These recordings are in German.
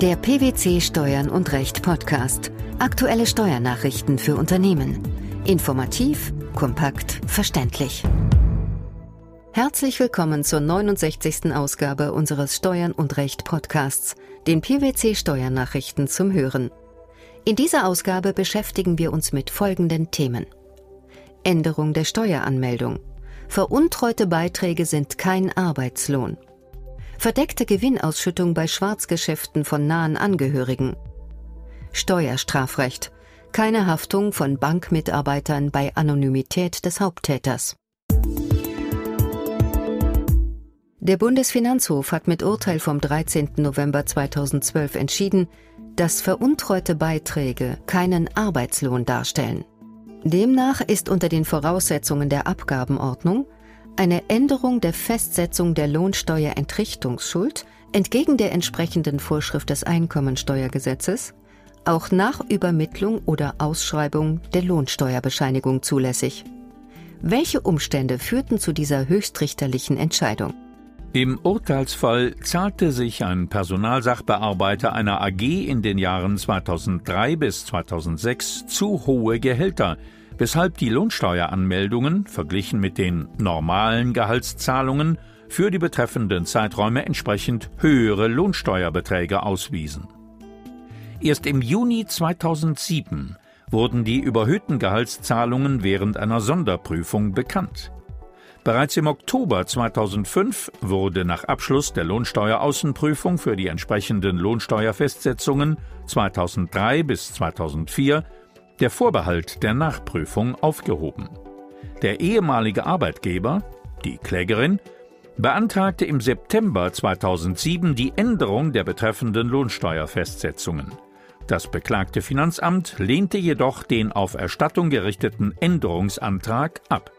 Der PwC Steuern und Recht Podcast. Aktuelle Steuernachrichten für Unternehmen. Informativ, kompakt, verständlich. Herzlich willkommen zur 69. Ausgabe unseres Steuern und Recht Podcasts, den PwC Steuernachrichten zum Hören. In dieser Ausgabe beschäftigen wir uns mit folgenden Themen. Änderung der Steueranmeldung. Veruntreute Beiträge sind kein Arbeitslohn. Verdeckte Gewinnausschüttung bei Schwarzgeschäften von nahen Angehörigen. Steuerstrafrecht. Keine Haftung von Bankmitarbeitern bei Anonymität des Haupttäters. Der Bundesfinanzhof hat mit Urteil vom 13. November 2012 entschieden, dass veruntreute Beiträge keinen Arbeitslohn darstellen. Demnach ist unter den Voraussetzungen der Abgabenordnung eine Änderung der Festsetzung der Lohnsteuerentrichtungsschuld entgegen der entsprechenden Vorschrift des Einkommensteuergesetzes auch nach Übermittlung oder Ausschreibung der Lohnsteuerbescheinigung zulässig. Welche Umstände führten zu dieser höchstrichterlichen Entscheidung? Im Urteilsfall zahlte sich ein Personalsachbearbeiter einer AG in den Jahren 2003 bis 2006 zu hohe Gehälter, weshalb die Lohnsteueranmeldungen, verglichen mit den normalen Gehaltszahlungen, für die betreffenden Zeiträume entsprechend höhere Lohnsteuerbeträge auswiesen. Erst im Juni 2007 wurden die überhöhten Gehaltszahlungen während einer Sonderprüfung bekannt. Bereits im Oktober 2005 wurde nach Abschluss der Lohnsteueraußenprüfung für die entsprechenden Lohnsteuerfestsetzungen 2003 bis 2004 der Vorbehalt der Nachprüfung aufgehoben. Der ehemalige Arbeitgeber, die Klägerin, beantragte im September 2007 die Änderung der betreffenden Lohnsteuerfestsetzungen. Das beklagte Finanzamt lehnte jedoch den auf Erstattung gerichteten Änderungsantrag ab.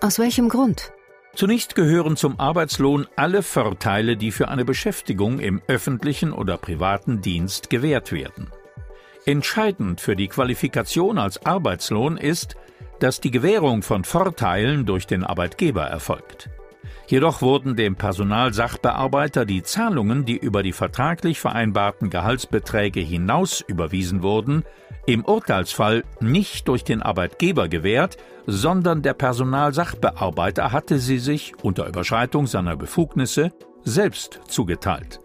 Aus welchem Grund? Zunächst gehören zum Arbeitslohn alle Vorteile, die für eine Beschäftigung im öffentlichen oder privaten Dienst gewährt werden. Entscheidend für die Qualifikation als Arbeitslohn ist, dass die Gewährung von Vorteilen durch den Arbeitgeber erfolgt. Jedoch wurden dem Personalsachbearbeiter die Zahlungen, die über die vertraglich vereinbarten Gehaltsbeträge hinaus überwiesen wurden, im Urteilsfall nicht durch den Arbeitgeber gewährt, sondern der Personalsachbearbeiter hatte sie sich unter Überschreitung seiner Befugnisse selbst zugeteilt.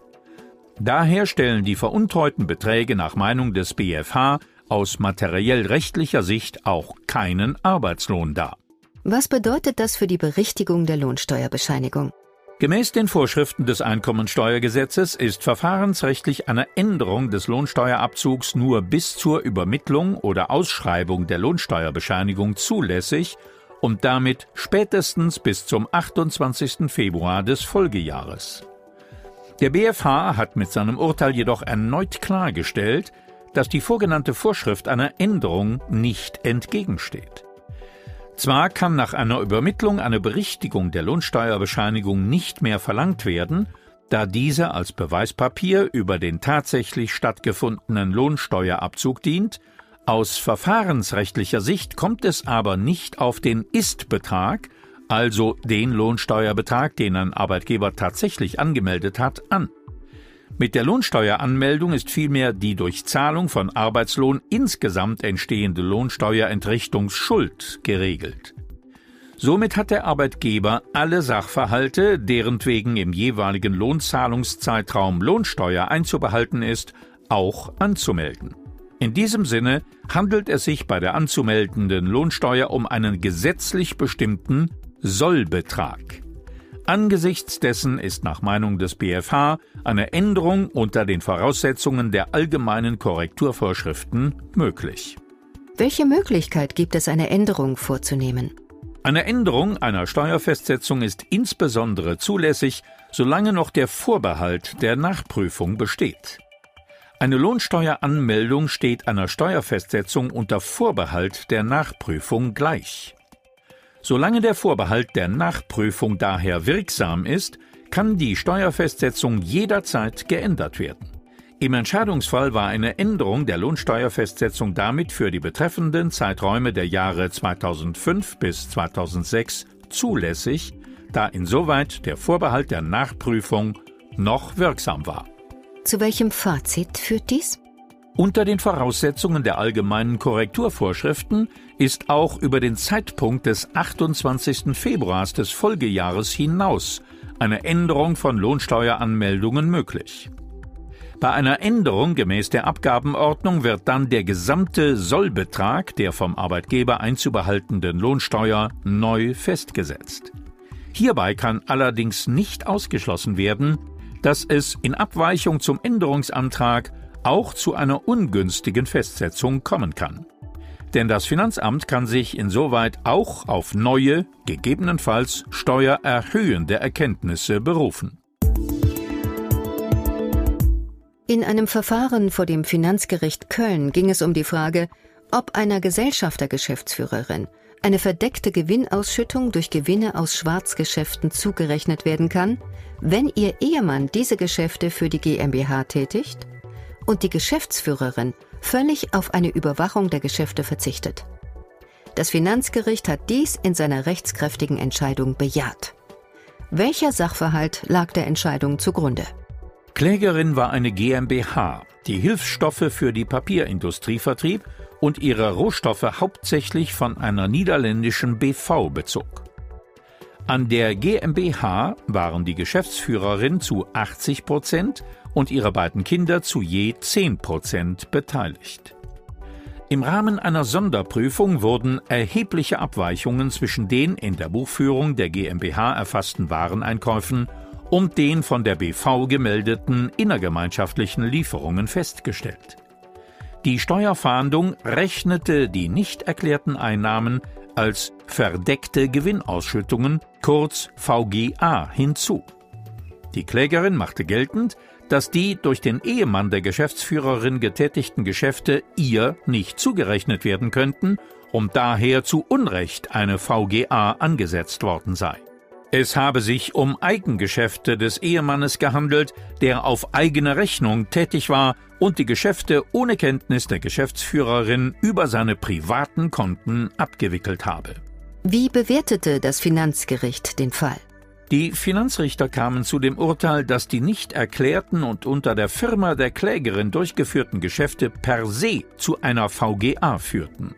Daher stellen die veruntreuten Beträge nach Meinung des BfH aus materiell rechtlicher Sicht auch keinen Arbeitslohn dar. Was bedeutet das für die Berichtigung der Lohnsteuerbescheinigung? Gemäß den Vorschriften des Einkommensteuergesetzes ist verfahrensrechtlich eine Änderung des Lohnsteuerabzugs nur bis zur Übermittlung oder Ausschreibung der Lohnsteuerbescheinigung zulässig und damit spätestens bis zum 28. Februar des Folgejahres. Der BfH hat mit seinem Urteil jedoch erneut klargestellt, dass die vorgenannte Vorschrift einer Änderung nicht entgegensteht. Zwar kann nach einer Übermittlung eine Berichtigung der Lohnsteuerbescheinigung nicht mehr verlangt werden, da diese als Beweispapier über den tatsächlich stattgefundenen Lohnsteuerabzug dient, aus verfahrensrechtlicher Sicht kommt es aber nicht auf den Ist-Betrag, also den Lohnsteuerbetrag, den ein Arbeitgeber tatsächlich angemeldet hat, an. Mit der Lohnsteueranmeldung ist vielmehr die durch Zahlung von Arbeitslohn insgesamt entstehende Lohnsteuerentrichtungsschuld geregelt. Somit hat der Arbeitgeber alle Sachverhalte, deren wegen im jeweiligen Lohnzahlungszeitraum Lohnsteuer einzubehalten ist, auch anzumelden. In diesem Sinne handelt es sich bei der anzumeldenden Lohnsteuer um einen gesetzlich bestimmten Sollbetrag. Angesichts dessen ist nach Meinung des BfH eine Änderung unter den Voraussetzungen der allgemeinen Korrekturvorschriften möglich. Welche Möglichkeit gibt es, eine Änderung vorzunehmen? Eine Änderung einer Steuerfestsetzung ist insbesondere zulässig, solange noch der Vorbehalt der Nachprüfung besteht. Eine Lohnsteueranmeldung steht einer Steuerfestsetzung unter Vorbehalt der Nachprüfung gleich. Solange der Vorbehalt der Nachprüfung daher wirksam ist, kann die Steuerfestsetzung jederzeit geändert werden. Im Entscheidungsfall war eine Änderung der Lohnsteuerfestsetzung damit für die betreffenden Zeiträume der Jahre 2005 bis 2006 zulässig, da insoweit der Vorbehalt der Nachprüfung noch wirksam war. Zu welchem Fazit führt dies? Unter den Voraussetzungen der allgemeinen Korrekturvorschriften ist auch über den Zeitpunkt des 28. Februars des Folgejahres hinaus eine Änderung von Lohnsteueranmeldungen möglich. Bei einer Änderung gemäß der Abgabenordnung wird dann der gesamte Sollbetrag der vom Arbeitgeber einzubehaltenden Lohnsteuer neu festgesetzt. Hierbei kann allerdings nicht ausgeschlossen werden, dass es in Abweichung zum Änderungsantrag auch zu einer ungünstigen Festsetzung kommen kann. Denn das Finanzamt kann sich insoweit auch auf neue, gegebenenfalls steuererhöhende Erkenntnisse berufen. In einem Verfahren vor dem Finanzgericht Köln ging es um die Frage, ob einer Gesellschaftergeschäftsführerin eine verdeckte Gewinnausschüttung durch Gewinne aus Schwarzgeschäften zugerechnet werden kann, wenn ihr Ehemann diese Geschäfte für die GmbH tätigt und die Geschäftsführerin völlig auf eine Überwachung der Geschäfte verzichtet. Das Finanzgericht hat dies in seiner rechtskräftigen Entscheidung bejaht. Welcher Sachverhalt lag der Entscheidung zugrunde? Klägerin war eine GmbH, die Hilfsstoffe für die Papierindustrie vertrieb und ihre Rohstoffe hauptsächlich von einer niederländischen BV bezog. An der GmbH waren die Geschäftsführerin zu 80 Prozent und ihre beiden Kinder zu je 10 Prozent beteiligt. Im Rahmen einer Sonderprüfung wurden erhebliche Abweichungen zwischen den in der Buchführung der GmbH erfassten Wareneinkäufen und den von der BV gemeldeten innergemeinschaftlichen Lieferungen festgestellt. Die Steuerfahndung rechnete die nicht erklärten Einnahmen als verdeckte Gewinnausschüttungen, kurz VGA, hinzu. Die Klägerin machte geltend, dass die durch den Ehemann der Geschäftsführerin getätigten Geschäfte ihr nicht zugerechnet werden könnten und daher zu Unrecht eine VGA angesetzt worden sei. Es habe sich um Eigengeschäfte des Ehemannes gehandelt, der auf eigene Rechnung tätig war und die Geschäfte ohne Kenntnis der Geschäftsführerin über seine privaten Konten abgewickelt habe. Wie bewertete das Finanzgericht den Fall? Die Finanzrichter kamen zu dem Urteil, dass die nicht erklärten und unter der Firma der Klägerin durchgeführten Geschäfte per se zu einer VGA führten.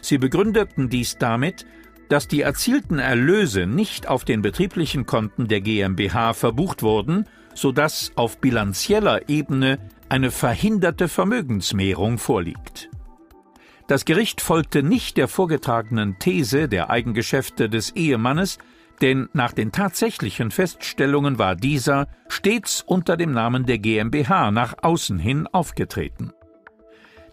Sie begründeten dies damit, dass die erzielten Erlöse nicht auf den betrieblichen Konten der GmbH verbucht wurden, sodass auf bilanzieller Ebene eine verhinderte Vermögensmehrung vorliegt. Das Gericht folgte nicht der vorgetragenen These der Eigengeschäfte des Ehemannes, denn nach den tatsächlichen Feststellungen war dieser stets unter dem Namen der GmbH nach außen hin aufgetreten.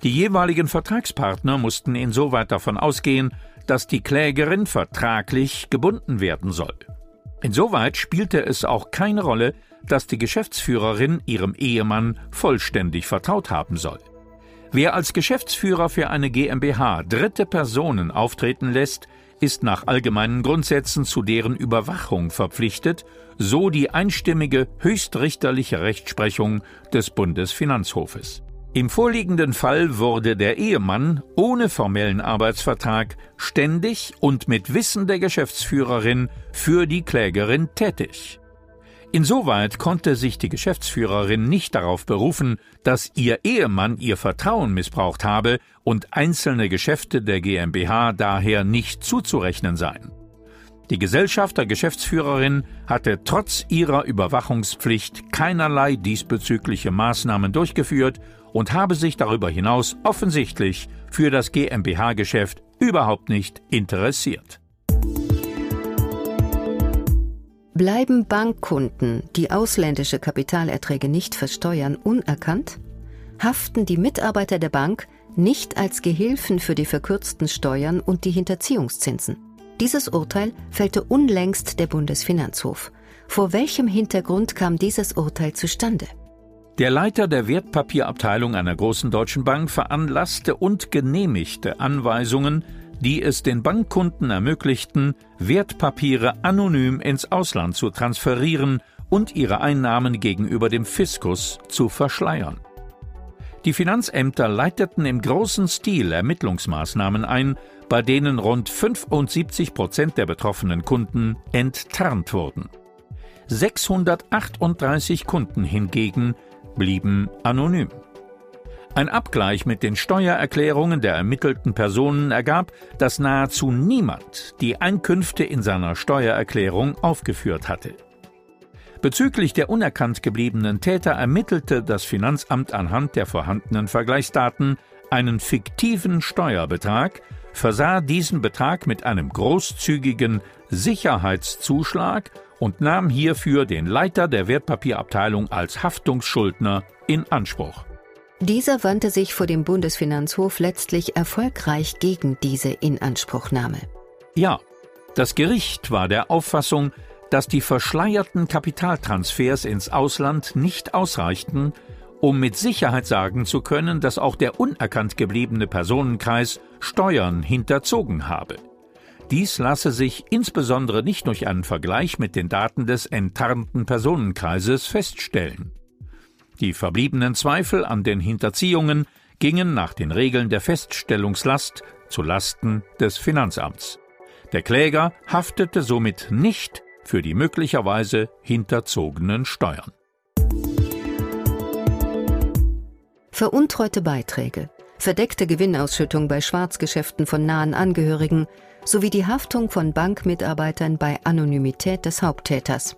Die jeweiligen Vertragspartner mussten insoweit davon ausgehen, dass die Klägerin vertraglich gebunden werden soll. Insoweit spielte es auch keine Rolle, dass die Geschäftsführerin ihrem Ehemann vollständig vertraut haben soll. Wer als Geschäftsführer für eine GmbH dritte Personen auftreten lässt, ist nach allgemeinen Grundsätzen zu deren Überwachung verpflichtet, so die einstimmige höchstrichterliche Rechtsprechung des Bundesfinanzhofes. Im vorliegenden Fall wurde der Ehemann ohne formellen Arbeitsvertrag ständig und mit Wissen der Geschäftsführerin für die Klägerin tätig. Insoweit konnte sich die Geschäftsführerin nicht darauf berufen, dass ihr Ehemann ihr Vertrauen missbraucht habe und einzelne Geschäfte der GmbH daher nicht zuzurechnen seien. Die Gesellschaft der Geschäftsführerin hatte trotz ihrer Überwachungspflicht keinerlei diesbezügliche Maßnahmen durchgeführt und habe sich darüber hinaus offensichtlich für das GmbH-Geschäft überhaupt nicht interessiert. Bleiben Bankkunden, die ausländische Kapitalerträge nicht versteuern, unerkannt? Haften die Mitarbeiter der Bank nicht als Gehilfen für die verkürzten Steuern und die Hinterziehungszinsen? Dieses Urteil fällte unlängst der Bundesfinanzhof. Vor welchem Hintergrund kam dieses Urteil zustande? Der Leiter der Wertpapierabteilung einer großen deutschen Bank veranlasste und genehmigte Anweisungen, die es den Bankkunden ermöglichten, Wertpapiere anonym ins Ausland zu transferieren und ihre Einnahmen gegenüber dem Fiskus zu verschleiern. Die Finanzämter leiteten im großen Stil Ermittlungsmaßnahmen ein, bei denen rund 75 Prozent der betroffenen Kunden enttarnt wurden. 638 Kunden hingegen blieben anonym. Ein Abgleich mit den Steuererklärungen der ermittelten Personen ergab, dass nahezu niemand die Einkünfte in seiner Steuererklärung aufgeführt hatte. Bezüglich der unerkannt gebliebenen Täter ermittelte das Finanzamt anhand der vorhandenen Vergleichsdaten einen fiktiven Steuerbetrag, versah diesen Betrag mit einem großzügigen Sicherheitszuschlag und nahm hierfür den Leiter der Wertpapierabteilung als Haftungsschuldner in Anspruch. Dieser wandte sich vor dem Bundesfinanzhof letztlich erfolgreich gegen diese Inanspruchnahme. Ja, das Gericht war der Auffassung, dass die verschleierten Kapitaltransfers ins Ausland nicht ausreichten, um mit Sicherheit sagen zu können, dass auch der unerkannt gebliebene Personenkreis Steuern hinterzogen habe. Dies lasse sich insbesondere nicht durch einen Vergleich mit den Daten des enttarnten Personenkreises feststellen. Die verbliebenen Zweifel an den Hinterziehungen gingen nach den Regeln der Feststellungslast zu Lasten des Finanzamts. Der Kläger haftete somit nicht für die möglicherweise hinterzogenen Steuern. Veruntreute Beiträge, verdeckte Gewinnausschüttung bei Schwarzgeschäften von nahen Angehörigen sowie die Haftung von Bankmitarbeitern bei Anonymität des Haupttäters.